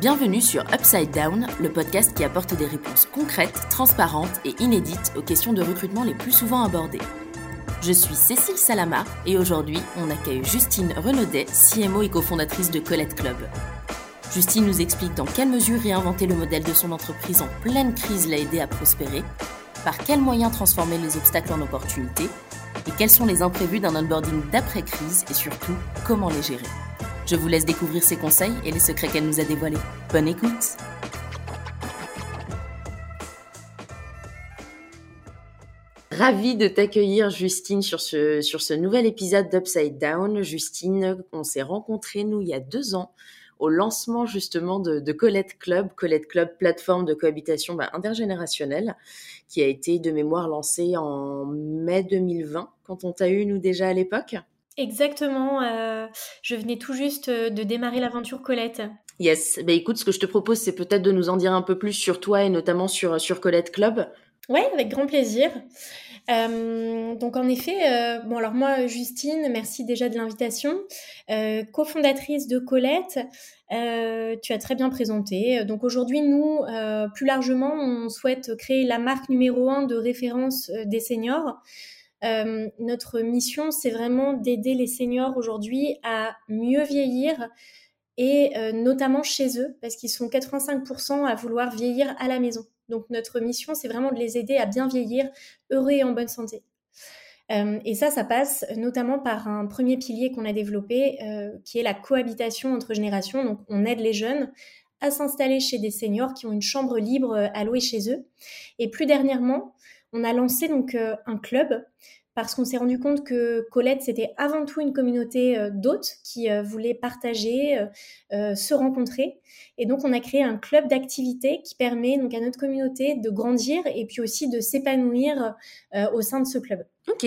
Bienvenue sur Upside Down, le podcast qui apporte des réponses concrètes, transparentes et inédites aux questions de recrutement les plus souvent abordées. Je suis Cécile Salama et aujourd'hui, on accueille Justine Renaudet, CMO et cofondatrice de Colette Club. Justine nous explique dans quelle mesure réinventer le modèle de son entreprise en pleine crise l'a aidé à prospérer, par quels moyens transformer les obstacles en opportunités et quels sont les imprévus d'un onboarding d'après-crise et surtout comment les gérer. Je vous laisse découvrir ses conseils et les secrets qu'elle nous a dévoilés. Bonne écoute Ravie de t'accueillir Justine sur ce, sur ce nouvel épisode d'Upside Down. Justine, on s'est rencontrés nous il y a deux ans au lancement justement de, Colette Club, Colette Club, plateforme de cohabitation bah, intergénérationnelle, qui a été de mémoire lancée en mai 2020, quand on t'a eu nous déjà à l'époque. Exactement, euh, je venais tout juste euh, de démarrer l'aventure Colette. Yes, bah écoute, ce que je te propose, c'est peut-être de nous en dire un peu plus sur toi et notamment sur, sur Colette Club. Ouais, avec grand plaisir. Euh, donc en effet, euh, bon alors moi Justine, merci déjà de l'invitation, euh, cofondatrice de Colette, tu as très bien présenté. Donc aujourd'hui nous, plus largement, on souhaite créer la marque numéro un de référence des seniors. Notre mission, c'est vraiment d'aider les seniors aujourd'hui à mieux vieillir et notamment chez eux, parce qu'ils sont 85% à vouloir vieillir à la maison. Donc notre mission, c'est vraiment de les aider à bien vieillir, heureux et en bonne santé. Euh, et ça, ça passe notamment par un premier pilier qu'on a développé, euh, qui est la cohabitation entre générations. Donc on aide les jeunes à s'installer chez des seniors qui ont une chambre libre à louer chez eux. Et plus dernièrement, on a lancé donc euh, un club parce qu'on s'est rendu compte que Colette, c'était avant tout une communauté euh, d'hôtes qui euh, voulaient partager, se rencontrer. Et donc, on a créé un club d'activités qui permet donc à notre communauté de grandir et puis aussi de s'épanouir au sein de ce club. Ok.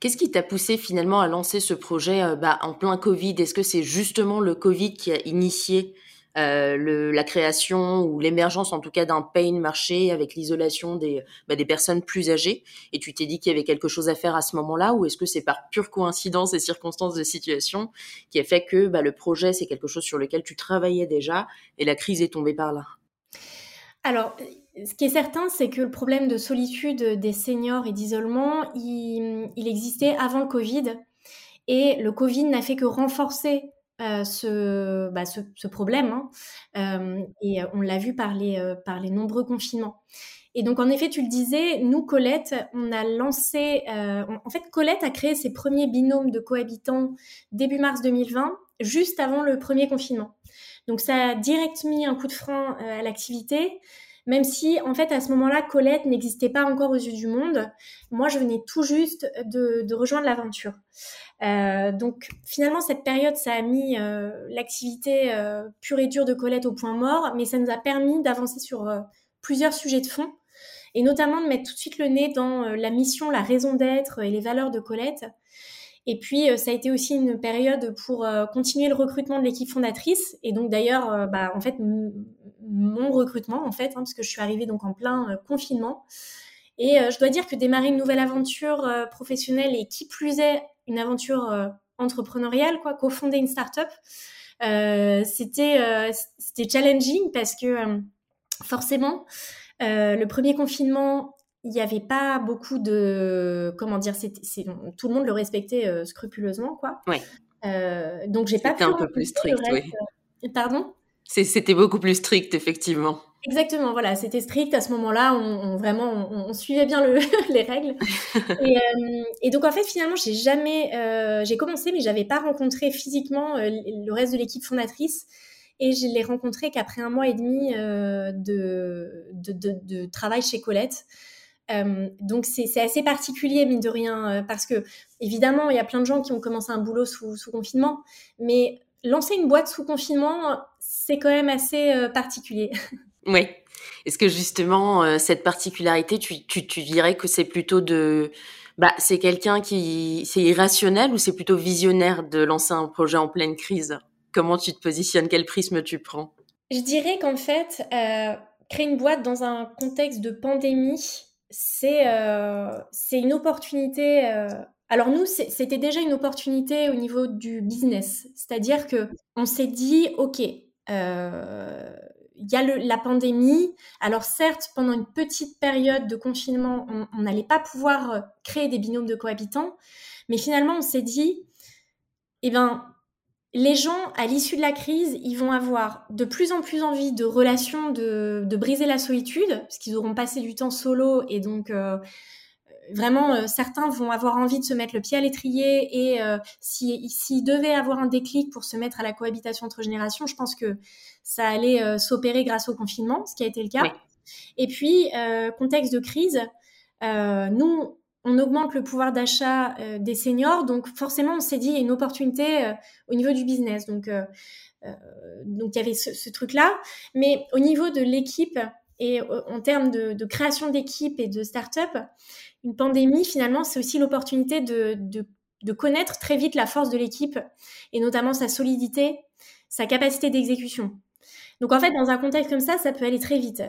Qu'est-ce qui t'a poussé finalement à lancer ce projet bah, en plein Covid? Est-ce que c'est justement le Covid qui a initié euh, la création ou l'émergence en tout cas d'un pain marché avec l'isolation des, bah, des personnes plus âgées et tu t'es dit qu'il y avait quelque chose à faire à ce moment-là ou est-ce que c'est par pure coïncidence et circonstances de situation qui a fait que bah, le projet c'est quelque chose sur lequel tu travaillais déjà et la crise est tombée par là? Alors, ce qui est certain, c'est que le problème de solitude des seniors et d'isolement, il, il, existait avant le Covid. Et le Covid n'a fait que renforcer euh, ce, bah, ce, ce, problème. Hein. Euh, et on l'a vu par les, euh, par les nombreux confinements. Et donc, en effet, tu le disais, nous, Colette, on a lancé. en fait, Colette a créé ses premiers binômes de cohabitants début mars 2020, juste avant le premier confinement. Donc, ça a direct mis un coup de frein à l'activité même si en fait à ce moment-là Colette n'existait pas encore aux yeux du monde. Moi, je venais tout juste de, de rejoindre l'aventure. Euh, donc finalement, cette période, ça a mis euh, l'activité euh, pure et dure de Colette au point mort, mais ça nous a permis d'avancer sur euh, plusieurs sujets de fond, et notamment de mettre tout de suite le nez dans euh, la mission, la raison d'être et les valeurs de Colette. Et puis, ça a été aussi une période pour continuer le recrutement de l'équipe fondatrice. Et donc, d'ailleurs, bah, en fait, mon recrutement, en fait, hein, parce que je suis arrivée donc en plein confinement. Et je dois dire que démarrer une nouvelle aventure professionnelle et qui plus est une aventure euh, entrepreneuriale, quoi, cofonder une startup. Euh, c'était euh, c'était challenging parce que forcément, le premier confinement, il n'y avait pas beaucoup de comment dire, c'est tout le monde le respectait scrupuleusement, quoi. Ouais. donc j'ai pas pu un peu plus strict, oui. Pardon? C'était beaucoup plus strict, effectivement. Exactement, voilà, c'était strict à ce moment-là. On, vraiment, on, suivait bien le, les règles. Et, euh, et, donc en fait, finalement, j'ai jamais, euh, j'ai commencé, mais j'avais pas rencontré physiquement euh, le reste de l'équipe fondatrice. Et je l'ai rencontré qu'après un mois et demi de, de, de, de, travail chez Colette. donc c'est assez particulier mine de rien parce que évidemment il y a plein de gens qui ont commencé un boulot sous, sous confinement, mais lancer une boîte sous confinement c'est quand même assez particulier. Oui. Est-ce que justement, euh, cette particularité, tu, tu, tu dirais que c'est plutôt de... Bah, c'est quelqu'un qui... C'est irrationnel ou c'est plutôt visionnaire de lancer un projet en pleine crise? Comment tu te positionnes? Quel prisme tu prends? Je dirais qu'en fait, euh, créer une boîte dans un contexte de pandémie, c'est euh, c'est une opportunité... Euh... Alors nous, c'était déjà une opportunité au niveau du business. C'est-à-dire que on s'est dit, OK, euh, il y a la pandémie. Alors certes, pendant une petite période de confinement, on n'allait pas pouvoir créer des binômes de cohabitants, mais finalement, on s'est dit, eh ben, les gens, à l'issue de la crise, ils vont avoir de plus en plus envie de relations, de, briser la solitude, parce qu'ils auront passé du temps solo et donc euh, vraiment euh, certains vont avoir envie de se mettre le pied à l'étrier et euh, s'ils devaient avoir un déclic pour se mettre à la cohabitation entre générations, je pense que ça allait s'opérer grâce au confinement, ce qui a été le cas. Et puis, contexte de crise, nous, on augmente le pouvoir d'achat euh, des seniors. Donc forcément, on s'est dit, il y a une opportunité euh, au niveau du business. Donc, euh, donc il y avait ce, truc-là. Mais au niveau de l'équipe et en termes de, création d'équipe et de start-up, une pandémie, finalement, c'est aussi l'opportunité de, de, connaître très vite la force de l'équipe et notamment sa solidité, sa capacité d'exécution. Donc en fait, dans un contexte comme ça, ça peut aller très vite.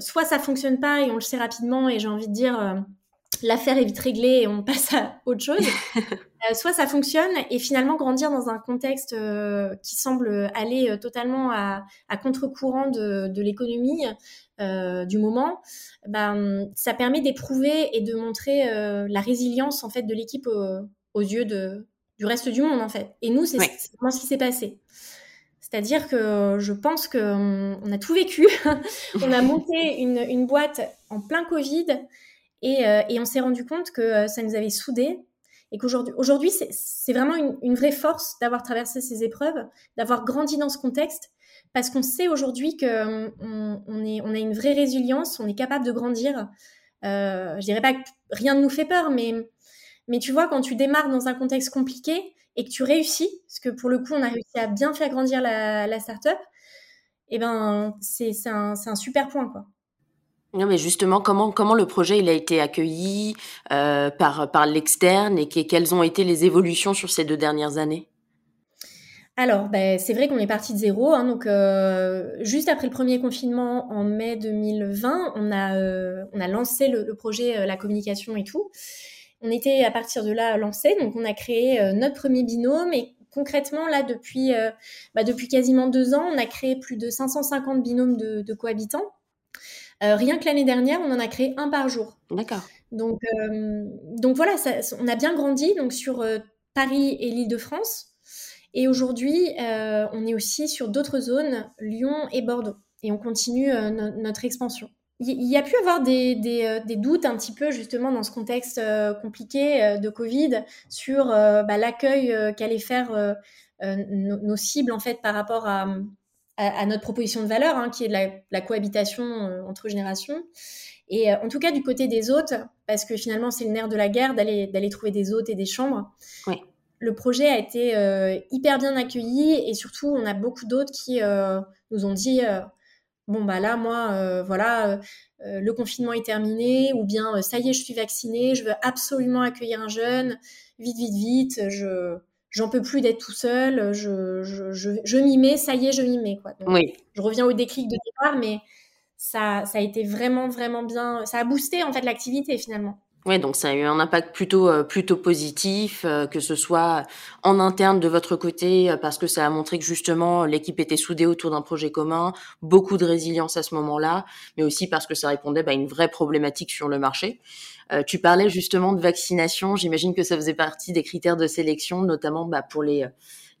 soit ça fonctionne pas et on le sait rapidement et j'ai envie de dire l'affaire est vite réglée et on passe à autre chose. Euh, soit ça fonctionne et finalement grandir dans un contexte euh, qui semble aller euh, totalement à, contre-courant de, l'économie du moment, ben, ça permet d'éprouver et de montrer la résilience en fait de l'équipe aux yeux de, du reste du monde en fait. Et nous, c'est vraiment ce qui s'est passé. C'est-à-dire que je pense qu'on on a tout vécu. on a monté une, une boîte en plein Covid euh, et, on s'est rendu compte que euh, ça nous avait soudés et qu'aujourd'hui, aujourd'hui, c'est vraiment une, vraie force d'avoir traversé ces épreuves, d'avoir grandi dans ce contexte, parce qu'on sait aujourd'hui qu'on euh, a une vraie résilience, on est capable de grandir. Euh, je dirais pas que rien ne nous fait peur, mais, mais tu vois, quand tu démarres dans un contexte compliqué et que tu réussis, parce que pour le coup, on a réussi à bien faire grandir la, la startup, et eh ben, c'est un, un super point, quoi. Non, mais justement, comment comment le projet il a été accueilli euh, par par l'externe et quelles ont été les évolutions sur ces deux dernières années? Alors, ben, c'est vrai qu'on est parti de zéro. Hein, donc, euh, juste après le premier confinement en mai 2020, on a, euh, on a lancé le, projet, la communication et tout. On était à partir de là lancé. Donc, on a créé notre premier binôme. Et concrètement, là, depuis, bah, depuis quasiment deux ans, on a créé plus de 550 binômes de cohabitants. Euh, rien que l'année dernière, on en a créé un par jour. D'accord. Donc, euh, donc voilà, on a bien grandi donc sur euh, Paris et l'Île-de-France. Et aujourd'hui, on est aussi sur d'autres zones, Lyon et Bordeaux. Et on continue notre expansion. Il y a pu avoir des, des, doutes un petit peu justement dans ce contexte compliqué de Covid sur bah, l'accueil qu'allaient faire nos, cibles en fait par rapport à, à, notre proposition de valeur, hein, qui est de la, cohabitation euh, entre générations. Et euh, en tout cas, du côté des hôtes, parce que finalement, c'est le nerf de la guerre d'aller, trouver des hôtes et des chambres. Le projet a été euh, hyper bien accueilli et surtout, on a beaucoup d'hôtes qui nous ont dit Bon, bah là, moi, voilà, le confinement est terminé, ou bien ça y est, je suis vaccinée, je veux absolument accueillir un jeune, vite, vite, vite, je, j'en peux plus d'être tout seul, je, je, je, je m'y mets, ça y est, je m'y mets. Quoi. oui. Je reviens au déclic de départ, mais ça, ça a été vraiment, vraiment bien. Ça a boosté en fait l'activité finalement. Oui, donc ça a eu un impact plutôt euh, plutôt positif, euh, que ce soit en interne de votre côté, euh, parce que ça a montré que justement l'équipe était soudée autour d'un projet commun, beaucoup de résilience à ce moment-là, mais aussi parce que ça répondait bah, à une vraie problématique sur le marché. tu parlais justement de vaccination, j'imagine que ça faisait partie des critères de sélection, notamment bah, pour les,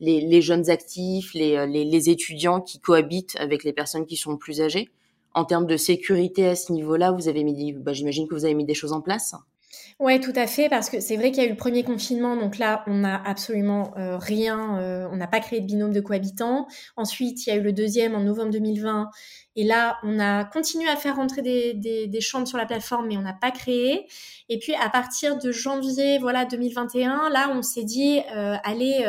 les, les jeunes actifs, les, les, les étudiants qui cohabitent avec les personnes qui sont plus âgées en termes de sécurité à ce niveau-là, vous avez mis, bah, j'imagine que vous avez mis des choses en place. Ouais, tout à fait, parce que c'est vrai qu'il y a eu le premier confinement, donc là, on n'a absolument euh, rien, euh, on n'a pas créé de binôme de cohabitants. Ensuite, il y a eu le deuxième en novembre 2020, et là, on a continué à faire rentrer des, des, chambres sur la plateforme, mais on n'a pas créé. Et puis, à partir de janvier, voilà, 2021, là, on s'est dit, euh, allez,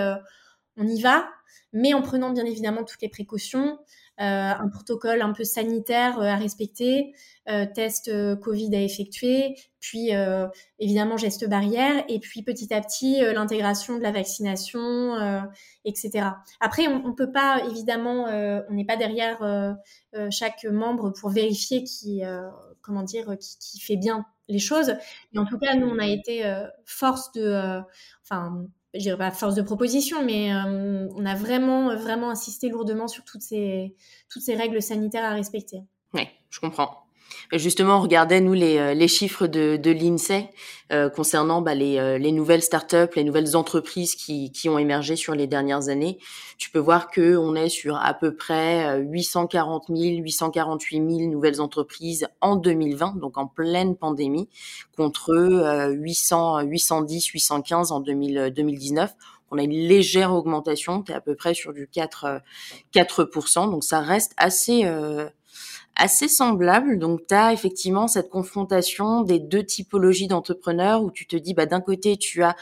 on y va, mais en prenant bien évidemment toutes les précautions. Euh, un protocole un peu sanitaire euh, à respecter, euh, test Covid à effectuer, puis évidemment gestes barrières, et puis petit à petit l'intégration de la vaccination, etc. Après, on, ne peut pas évidemment, on n'est pas derrière chaque membre pour vérifier qui, comment dire, qui, qui, fait bien les choses. Mais en tout cas, nous, on a été force de, enfin, je dirais pas force de proposition, mais on a vraiment, vraiment insisté lourdement sur toutes ces, toutes ces règles sanitaires à respecter. Oui, je comprends. Justement, on regardait nous les, euh, les chiffres de, de l'INSEE euh, concernant bah, les, euh, les nouvelles startups, les nouvelles entreprises qui, qui ont émergé sur les dernières années. Tu peux voir que on est sur à peu près 840 000, 848 000 nouvelles entreprises en 2020, donc en pleine pandémie, contre 800, 810, 815 en 2000, 2019 on a une légère augmentation, tu es à peu près sur du 4, 4%, donc ça reste assez, assez semblable. Donc, tu as effectivement cette confrontation des deux typologies d'entrepreneurs où tu te dis, bah, d'un côté, tu as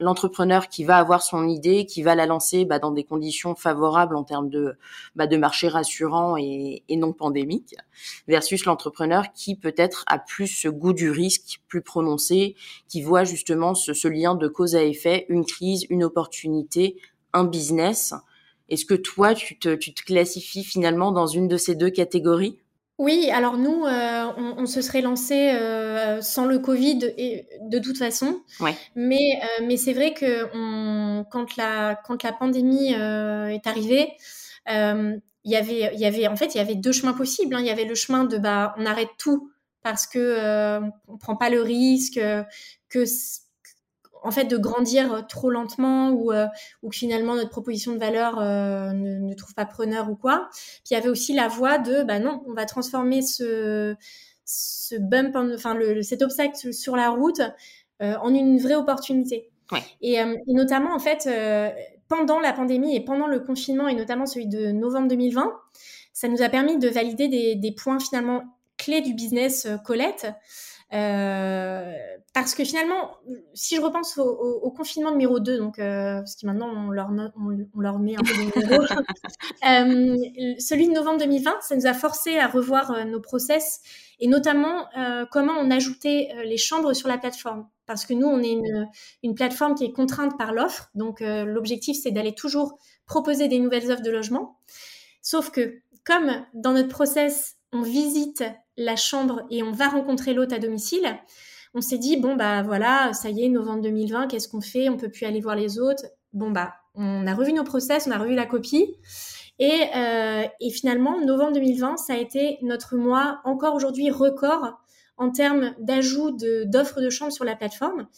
l'entrepreneur qui va avoir son idée, qui va la lancer bah, dans des conditions favorables en termes de, bah, de marché rassurant et, non pandémique, versus l'entrepreneur qui peut-être a plus ce goût du risque plus prononcé, qui voit justement ce, ce lien de cause à effet, une crise, une opportunité, un business est-ce que toi, tu te, classifies finalement dans une de ces deux catégories? Oui, alors nous, euh, on, se serait lancé euh, sans le Covid et, de toute façon. Mais, euh, mais c'est vrai que quand, la, quand la pandémie est arrivée, il y avait, il y avait, en fait, il y avait deux chemins possibles. Hein. Il y avait le chemin de bah, on arrête tout parce que on prend pas le risque que en fait de grandir euh, trop lentement ou, euh, ou que finalement notre proposition de valeur euh, ne, trouve pas preneur ou quoi. Puis il y avait aussi la voie de bah non, on va transformer ce ce bump, enfin le, cet obstacle sur la route en une vraie opportunité. Et, notamment en fait pendant la pandémie et pendant le confinement et notamment celui de novembre 2020, ça nous a permis de valider des, des points finalement clés du business Colette. Euh, parce que finalement, si je repense au, confinement numéro 2, donc, euh, parce que maintenant on leur, on, leur met un peu de euh, celui de novembre 2020, ça nous a forcé à revoir nos process et notamment comment on ajoutait les chambres sur la plateforme. Parce que nous, on est une, une plateforme qui est contrainte par l'offre, donc l'objectif c'est d'aller toujours proposer des nouvelles offres de logement. Sauf que comme dans notre process, on visite la chambre et on va rencontrer l'hôte à domicile, on s'est dit bon bah voilà, ça y est, novembre 2020, qu'est-ce qu'on fait? On peut plus aller voir les autres. Bon bah, on a revu nos process, on a revu la copie. Et, euh, et finalement, novembre 2020, ça a été notre mois encore aujourd'hui record en termes d'ajout d'offres de, de chambres sur la plateforme.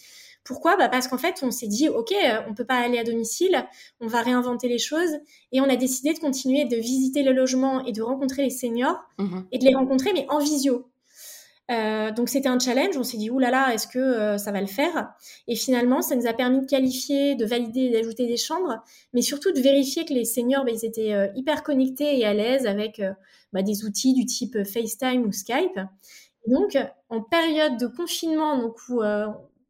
Pourquoi? Bah Parce qu'en fait, on s'est dit, OK, euh, on peut pas aller à domicile, on va réinventer les choses. Et on a décidé de continuer de visiter le logement et de rencontrer les seniors mmh et de les rencontrer, mais en visio. Euh, donc c'était un challenge, on s'est dit oulala, là là, est-ce que euh, ça va le faire? Et finalement, ça nous a permis de qualifier, de valider, d'ajouter des chambres, mais surtout de vérifier que les seniors, bah, ils étaient hyper connectés et à l'aise avec bah, des outils du type FaceTime ou Skype. donc en période de confinement, donc où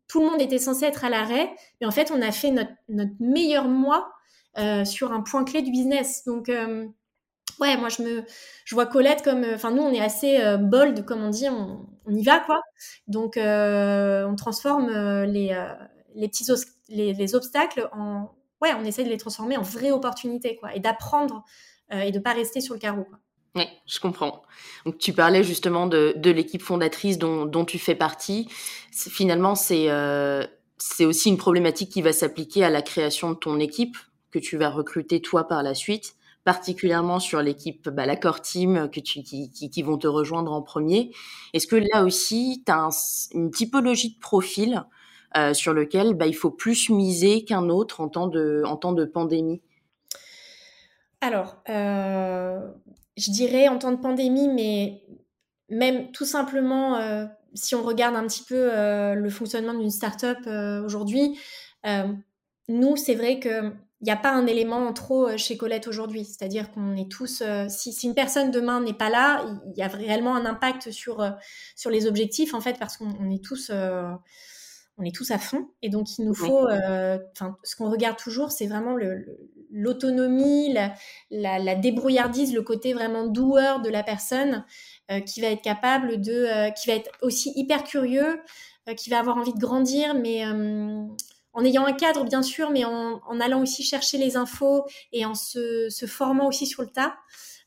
tout le monde était censé être à l'arrêt, mais en fait, on a fait notre, meilleur mois euh, sur un point clé du business. Donc, euh, ouais, moi, je me, vois Colette comme, enfin, nous, on est assez euh, bold, comme on dit, on, y va, quoi. Donc, on transforme les, petits les, obstacles en, ouais, on essaie de les transformer en vraies opportunités, quoi, et d'apprendre et de pas rester sur le carreau, quoi. Oui, je comprends. Donc tu parlais justement de, de l'équipe fondatrice dont, tu fais partie. Finalement, c'est euh, aussi une problématique qui va s'appliquer à la création de ton équipe que tu vas recruter toi par la suite, particulièrement sur l'équipe, bah, la core team que tu, qui, qui, qui vont te rejoindre en premier. Est-ce que là aussi, tu as une typologie de profil euh, sur lequel bah, il faut plus miser qu'un autre en temps de, en temps de pandémie? Alors, euh, je dirais en temps de pandémie, mais même tout simplement, euh, si on regarde un petit peu euh, le fonctionnement d'une startup euh, aujourd'hui, nous, c'est vrai qu'il n'y a pas un élément en trop chez Colette aujourd'hui. C'est-à-dire qu'on est tous, si, si, une personne demain n'est pas là, il y a réellement un impact sur, sur les objectifs, en fait, parce qu'on est tous on est tous à fond. Et donc, il nous faut, enfin, ce qu'on regarde toujours, c'est vraiment l'autonomie, la, la, débrouillardise, le côté vraiment doueur de la personne euh, qui va être capable de, euh, qui va être aussi hyper curieux, qui va avoir envie de grandir, mais en ayant un cadre, bien sûr, mais en, allant aussi chercher les infos et en se, formant aussi sur le tas.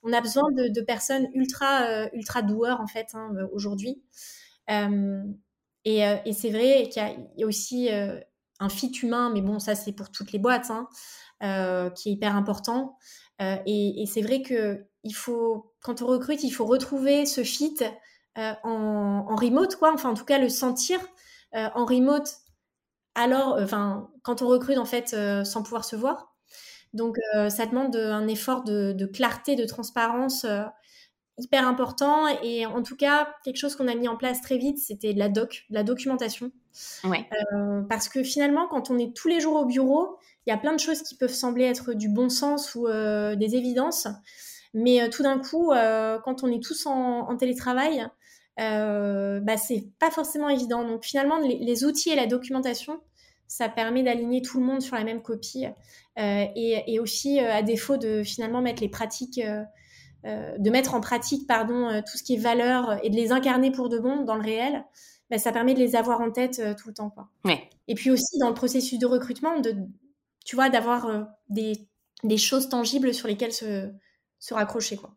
On a besoin de, personnes ultra, ultra doueurs, en fait, hein, aujourd'hui. Euh, et, c'est vrai qu'il y, a aussi euh, un fit humain, mais bon, ça c'est pour toutes les boîtes, hein, qui est hyper important. et, et c'est vrai que il faut, quand on recrute, il faut retrouver ce fit en, en, remote, quoi. Enfin, en tout cas, le sentir en remote. Alors, enfin, quand on recrute en fait sans pouvoir se voir. Donc, ça demande un effort de, clarté, de transparence hyper important. Et en tout cas, quelque chose qu'on a mis en place très vite, c'était de la doc, de la documentation. Ouais. Euh, parce que finalement, quand on est tous les jours au bureau, il y a plein de choses qui peuvent sembler être du bon sens ou euh, des évidences. Mais euh, tout d'un coup, quand on est tous en, télétravail, bah, c'est pas forcément évident. Donc finalement, les, outils et la documentation, ça permet d'aligner tout le monde sur la même copie. Et, et, aussi, à défaut de finalement mettre les pratiques de mettre en pratique pardon, euh, tout ce qui est valeur et de les incarner pour de bon dans le réel, bah, ça permet de les avoir en tête euh, tout le temps. Quoi. Et puis aussi dans le processus de recrutement, de, tu vois, d'avoir des, des, choses tangibles sur lesquelles se, se raccrocher. Quoi.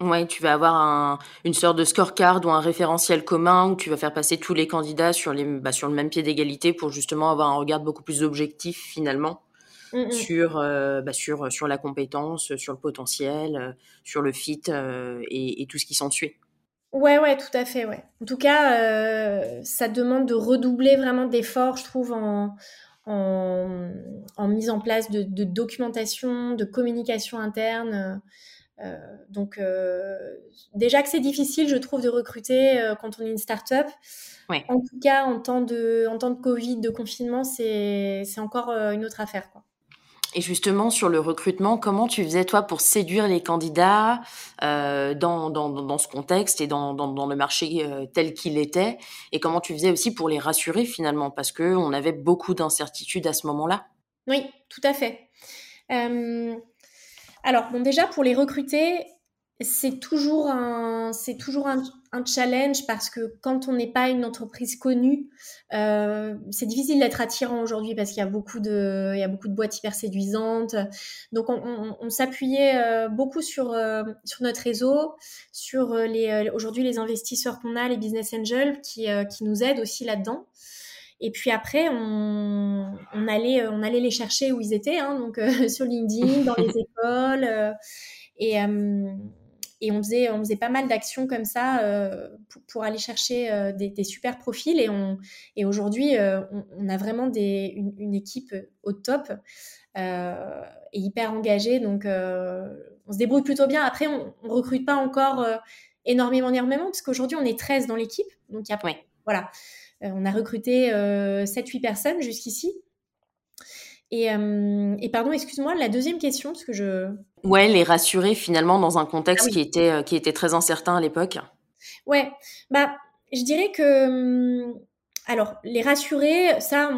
Ouais, tu vas avoir une sorte de scorecard ou un référentiel commun où tu vas faire passer tous les candidats sur, les, bah, sur le même pied d'égalité pour justement avoir un regard beaucoup plus objectif finalement Mmh, sur, euh, bah, sur, sur la compétence, sur le potentiel, euh, sur le fit euh, et, tout ce qui s'ensuit. Ouais, ouais, tout à fait, ouais. En tout cas, ça demande de redoubler vraiment d'efforts, je trouve, en, en, mise en place de, documentation, de communication interne. donc, déjà que c'est difficile, je trouve, de recruter quand on est une start-up. Ouais. En tout cas, en temps de, en temps de Covid, de confinement, c'est encore une autre affaire. Quoi. Et justement, sur le recrutement, comment tu faisais toi pour séduire les candidats euh, dans, dans, dans, ce contexte et dans, dans le marché euh, tel qu'il était? Et comment tu faisais aussi pour les rassurer finalement? Parce qu'on avait beaucoup d'incertitudes à ce moment-là. Oui, tout à fait. Euh, alors, bon, déjà, pour les recruter, c'est toujours un, c'est toujours un, challenge parce que quand on n'est pas une entreprise connue, euh, c'est difficile d'être attirant aujourd'hui parce qu'il y a beaucoup de, il y a beaucoup de boîtes hyper séduisantes. Donc on, s'appuyait euh, beaucoup sur euh, sur notre réseau, sur les aujourd'hui les investisseurs qu'on a, les business angels qui qui nous aident aussi là-dedans. Et puis après, on, on, allait, on allait les chercher où ils étaient, hein, donc sur LinkedIn, dans les écoles. et, et on faisait, on faisait pas mal d'actions comme ça euh, pour, aller chercher euh, des, super profils. Et, on, et aujourd'hui, euh, on, a vraiment des, une, équipe au top et hyper engagée. Donc, on se débrouille plutôt bien. Après, on, ne recrute pas encore énormément, énormément, parce qu'aujourd'hui, on est 13 dans l'équipe. Donc, il y a, voilà. on a recruté 7-8 personnes jusqu'ici. Et, et, pardon, excuse-moi, la deuxième question, parce que je, Ouais, les rassurer finalement dans un contexte ah qui était euh, qui était très incertain à l'époque. Ouais, bah je dirais que hum, alors les rassurer, ça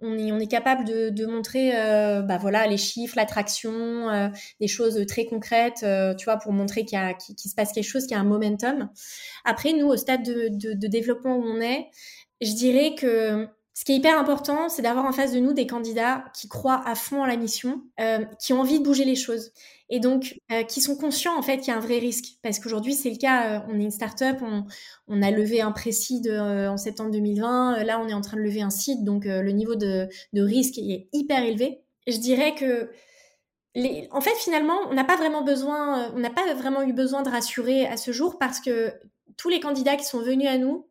on, est on est capable de, de montrer euh, bah voilà les chiffres, l'attraction, euh, des choses très concrètes, tu vois pour montrer qu'il y a qu'il se passe quelque chose, qu'il y a un momentum. Après nous au stade de, de, de développement où on est, je dirais que ce qui est hyper important, c'est d'avoir en face de nous des candidats qui croient à fond en la mission, euh, qui ont envie de bouger les choses et donc euh, qui sont conscients en fait qu'il y a un vrai risque. Parce qu'aujourd'hui, c'est le cas, euh, on est une start-up, on, a levé un précis en septembre 2020, là on est en train de lever un site, donc le niveau de, risque est hyper élevé. Je dirais que en fait, finalement, on n'a pas on n'a pas vraiment eu besoin de rassurer à ce jour parce que tous les candidats qui sont venus à nous,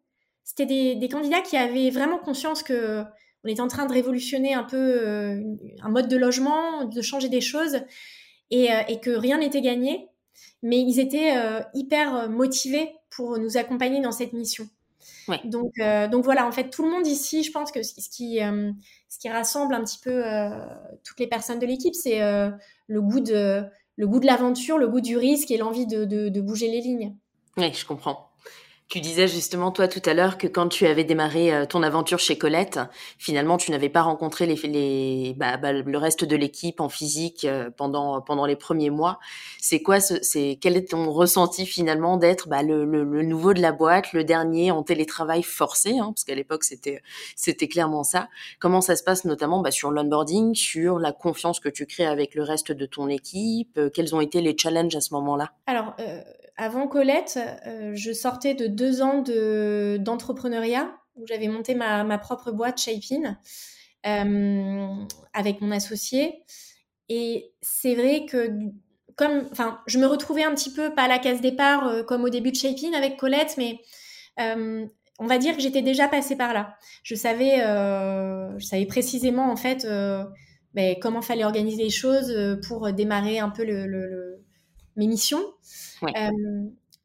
c'était des, candidats qui avaient vraiment conscience que on était en train de révolutionner un peu euh, un mode de logement, de changer des choses, et, euh, que rien n'était gagné. Mais ils étaient euh, hyper motivés pour nous accompagner dans cette mission. Donc, donc voilà, en fait, tout le monde ici, je pense que ce qui, ce qui rassemble un petit peu toutes les personnes de l'équipe, c'est le goût de le goût de l'aventure, le goût du risque et l'envie de, de bouger les lignes. Oui, je comprends. Tu disais justement toi tout à l'heure que quand tu avais démarré euh, ton aventure chez Colette, finalement tu n'avais pas rencontré les, les bah, bah, le reste de l'équipe en physique euh, pendant pendant les premiers mois. C'est quoi c'est quel est ton ressenti finalement d'être bah, le, le, le, nouveau de la boîte, le dernier en télétravail forcé, hein, parce qu'à l'époque c'était c'était clairement ça. Comment ça se passe notamment bah, sur l'onboarding, sur la confiance que tu crées avec le reste de ton équipe? Euh, Quels ont été les challenges à ce moment-là? Alors avant Colette, euh, je sortais de deux ans d'entrepreneuriat où j'avais monté ma, propre boîte Shapin. avec mon associé. Et c'est vrai que comme, je me retrouvais un petit peu pas à la case départ comme au début de Shaping avec Colette, mais on va dire que j'étais déjà passée par là. Je savais, je savais précisément en fait ben, comment fallait organiser les choses pour démarrer un peu mes missions.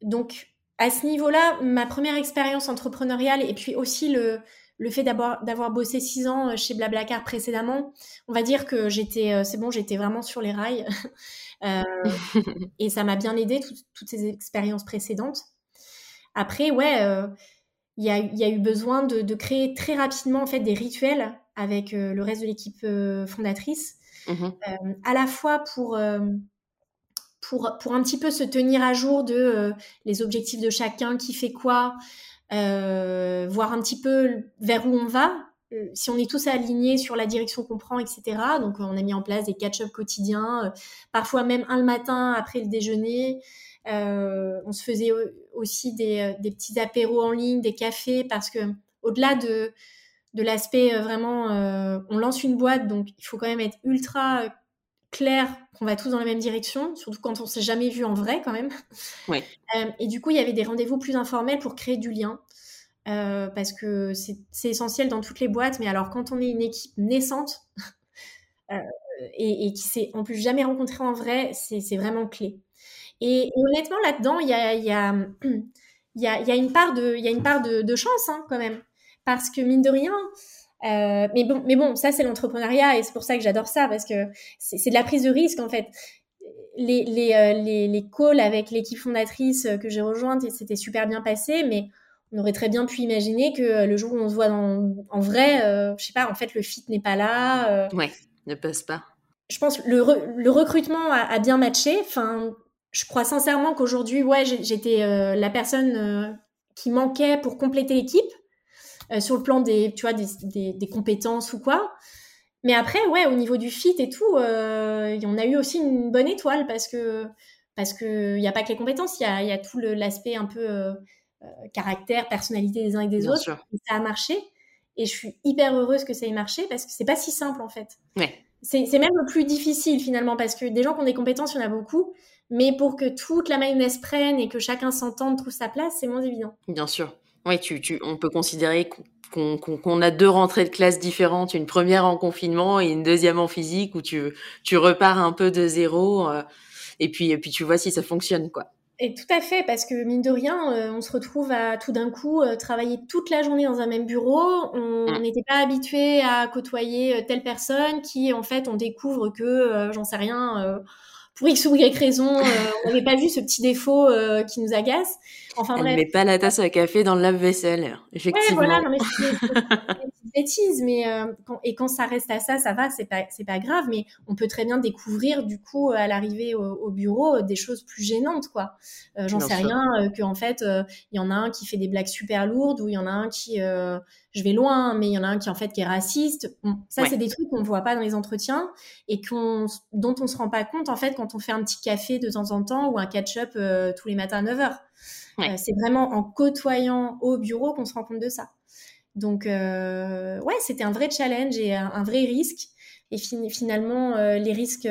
Donc à ce niveau-là, ma première expérience entrepreneuriale et puis aussi le, le fait d'avoir bossé six ans euh, chez Blablacar précédemment, on va dire que j'étais, euh, c'est bon, j'étais vraiment sur les rails. Euh, et ça m'a bien aidé, toutes ces expériences précédentes. Après, ouais, il y, a, y, a, eu besoin de, créer très rapidement en fait des rituels avec le reste de l'équipe fondatrice, mmh à la fois pour pour, pour un petit peu se tenir à jour de les objectifs de chacun, qui fait quoi, euh, voir un petit peu vers où on va, euh, si on est tous alignés sur la direction qu'on prend, etc. Donc, on a mis en place des catch-up quotidiens, euh, parfois même un le matin après le déjeuner. on se faisait aussi des, des, petits apéros en ligne, des cafés, parce que au-delà de, de l'aspect vraiment, on lance une boîte, donc il faut quand même être ultra clair qu'on va tous dans la même direction, surtout quand on s'est jamais vu en vrai quand même. Euh, et du coup, il y avait des rendez-vous plus informels pour créer du lien. Euh, parce que c'est essentiel dans toutes les boîtes, mais alors quand on est une équipe naissante euh, et, qui s'est en plus jamais rencontré en vrai, c'est vraiment clé. Et, honnêtement, là-dedans, il y a, y, a, y, a, y a, une part de, y a une part de, de chance hein, quand même. Parce que mine de rien, euh, mais bon, mais bon, ça c'est l'entrepreneuriat et c'est pour ça que j'adore ça parce que c'est de la prise de risque en fait. Les, les, euh, les, les calls avec l'équipe fondatrice que j'ai rejointe, c'était super bien passé, mais on aurait très bien pu imaginer que le jour où on se voit dans, en vrai, euh, je sais pas, en fait le fit n'est pas là. ouais, ne passe pas. Je pense que le, le recrutement a, a, bien matché. Enfin, je crois sincèrement qu'aujourd'hui, ouais, j'étais la personne qui manquait pour compléter l'équipe. Euh, sur le plan des, tu vois, des, des, compétences ou quoi. Mais après, ouais, au niveau du fit et tout, euh, on a eu aussi une bonne étoile parce que parce que il n'y a pas que les compétences, il y a, y a, tout l'aspect un peu euh, caractère, personnalité des uns et des autres. ça a marché et je suis hyper heureuse que ça ait marché parce que c'est pas si simple en fait. Ouais. C'est même le plus difficile finalement parce que des gens qui ont des compétences, il y en a beaucoup, mais pour que toute la mayonnaise prenne et que chacun s'entende, trouve sa place, c'est moins évident. Bien sûr. Oui, tu, tu, on peut considérer qu'on a deux rentrées de classe différentes, une première en confinement et une deuxième en physique où tu, tu repars un peu de zéro euh, et puis et puis tu vois si ça fonctionne quoi. Et tout à fait, parce que mine de rien, euh, on se retrouve à tout d'un coup euh, travailler toute la journée dans un même bureau. On mmh. n'était pas habitué à côtoyer telle personne qui, en fait, on découvre que, j'en sais rien, pour X ou Y raison, euh, on n'avait pas vu ce petit défaut euh, qui nous agace. Enfin Elle bref. met pas la tasse à café dans le lave-vaisselle, effectivement. Ouais, voilà, non mais c'est bêtise, mais euh, quand, et quand ça reste à ça, ça va, c'est pas c'est pas grave, mais on peut très bien découvrir du coup à l'arrivée au, bureau des choses plus gênantes, quoi. J'en sais rien, que en fait il y en a un qui fait des blagues super lourdes ou il y en a un qui je vais loin, mais il y en a un qui en fait qui est raciste. Bon, ça c'est des trucs qu'on voit pas dans les entretiens et qu'on, dont on se rend pas compte en fait quand on fait un petit café de temps en temps ou un catch-up euh, tous les matins à 9h. Euh, c'est vraiment en côtoyant au bureau qu'on se rend compte de ça. Donc euh, ouais, c'était un vrai challenge et un, vrai risque. Et finalement, les risques,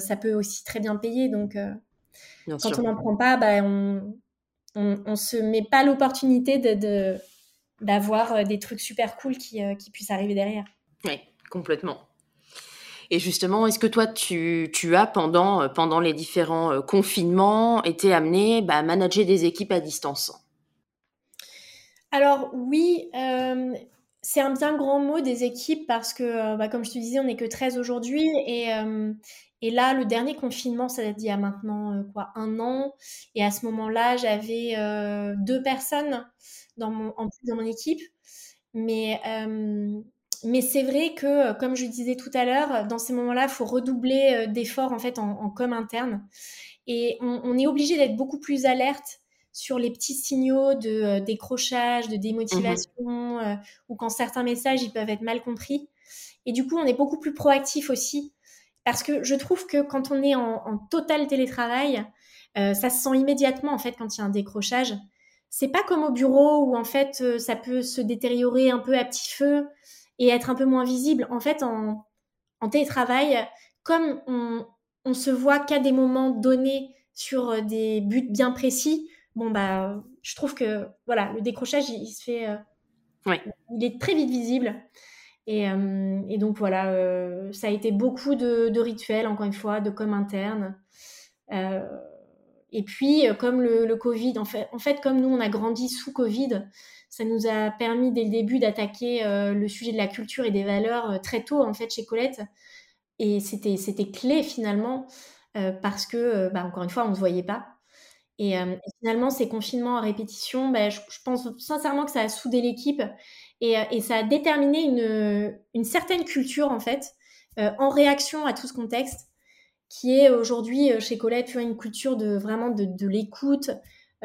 ça peut aussi très bien payer. Donc quand on n'en prend pas, bah, on, on, se met pas l'opportunité de d'avoir euh, des trucs super cool qui, euh, qui puissent arriver derrière. Oui, complètement. Et justement, est-ce que toi, tu, tu, as, pendant, euh, pendant les différents confinements, été amené bah, à manager des équipes à distance? Alors oui, c'est un bien grand mot des équipes parce que, bah, comme je te disais, on n'est que 13 aujourd'hui. Et, et là, le dernier confinement, ça date d'il y a maintenant quoi, un an. Et à ce moment-là, j'avais deux personnes dans mon, en plus dans mon équipe. Mais, euh, mais c'est vrai que, euh, comme je disais tout à l'heure, dans ces moments-là, il faut redoubler euh, d'efforts en fait en, en, com interne. Et on, est obligé d'être beaucoup plus alerte sur les petits signaux de décrochage, de démotivation, mmh ou quand certains messages ils peuvent être mal compris. Et du coup, on est beaucoup plus proactif aussi, parce que je trouve que quand on est en, en total télétravail, ça se sent immédiatement en fait quand il y a un décrochage c'est pas comme au bureau où en fait euh, ça peut se détériorer un peu à petit feu et être un peu moins visible. En fait, en, en télétravail, comme on, on se voit qu'à des moments donnés sur des buts bien précis, bon bah je trouve que voilà le décrochage il, se fait euh, il est très vite visible. Et, euh, et donc voilà euh, ça a été beaucoup de, de, rituels encore une fois de com interne et puis comme le, Covid en fait, comme nous on a grandi sous Covid ça nous a permis dès le début d'attaquer le sujet de la culture et des valeurs très tôt en fait chez Colette. Et c'était clé finalement parce que bah, encore une fois on ne se voyait pas. Et, euh, finalement, ces confinements à répétition, ben, je, pense sincèrement que ça a soudé l'équipe et, euh, ça a déterminé une, une certaine culture, en fait, euh, en réaction à tout ce contexte, qui est aujourd'hui chez Colette tu vois, une culture de vraiment de, de l'écoute,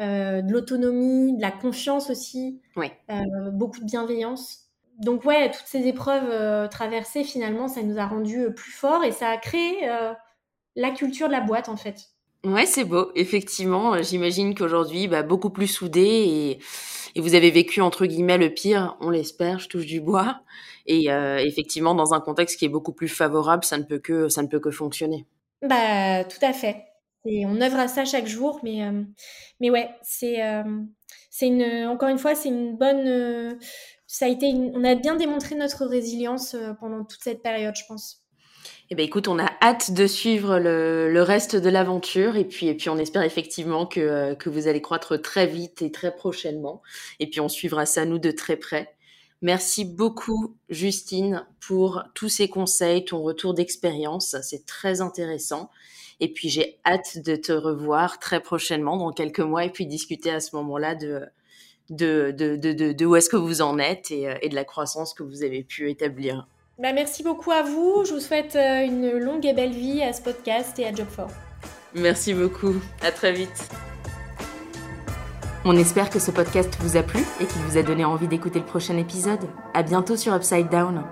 euh, de l'autonomie, de la confiance aussi, ouais. euh, beaucoup de bienveillance. Donc ouais, toutes ces épreuves traversées, finalement, ça nous a rendus plus forts et ça a créé la culture de la boîte, en fait. Ouais, c'est beau. Effectivement, euh, j'imagine qu'aujourd'hui, bah, beaucoup plus soudé et, et, vous avez vécu entre guillemets le pire, on l'espère, je touche du bois. Et euh, effectivement, dans un contexte qui est beaucoup plus favorable, ça ne peut que ça ne peut que fonctionner. Bah, tout à fait. On œuvre à ça chaque jour, mais euh, mais ouais, c'est euh, une encore une fois, c'est une bonne. Euh, ça a été, on a bien démontré notre résilience euh, pendant toute cette période, je pense. Eh ben écoute, on a hâte de suivre le, le reste de l'aventure et puis et puis on espère effectivement que que vous allez croître très vite et très prochainement et puis on suivra ça nous de très près. Merci beaucoup Justine pour tous ces conseils, ton retour d'expérience, c'est très intéressant. Et puis j'ai hâte de te revoir très prochainement dans quelques mois et puis discuter à ce moment-là de de, de, de, où est-ce que vous en êtes et, euh, et de la croissance que vous avez pu établir. Bah, merci beaucoup à vous. Je vous souhaite euh, une longue et belle vie à ce podcast et à Job4. Merci beaucoup. À très vite. On espère que ce podcast vous a plu et qu'il vous a donné envie d'écouter le prochain épisode. À bientôt sur Upside Down.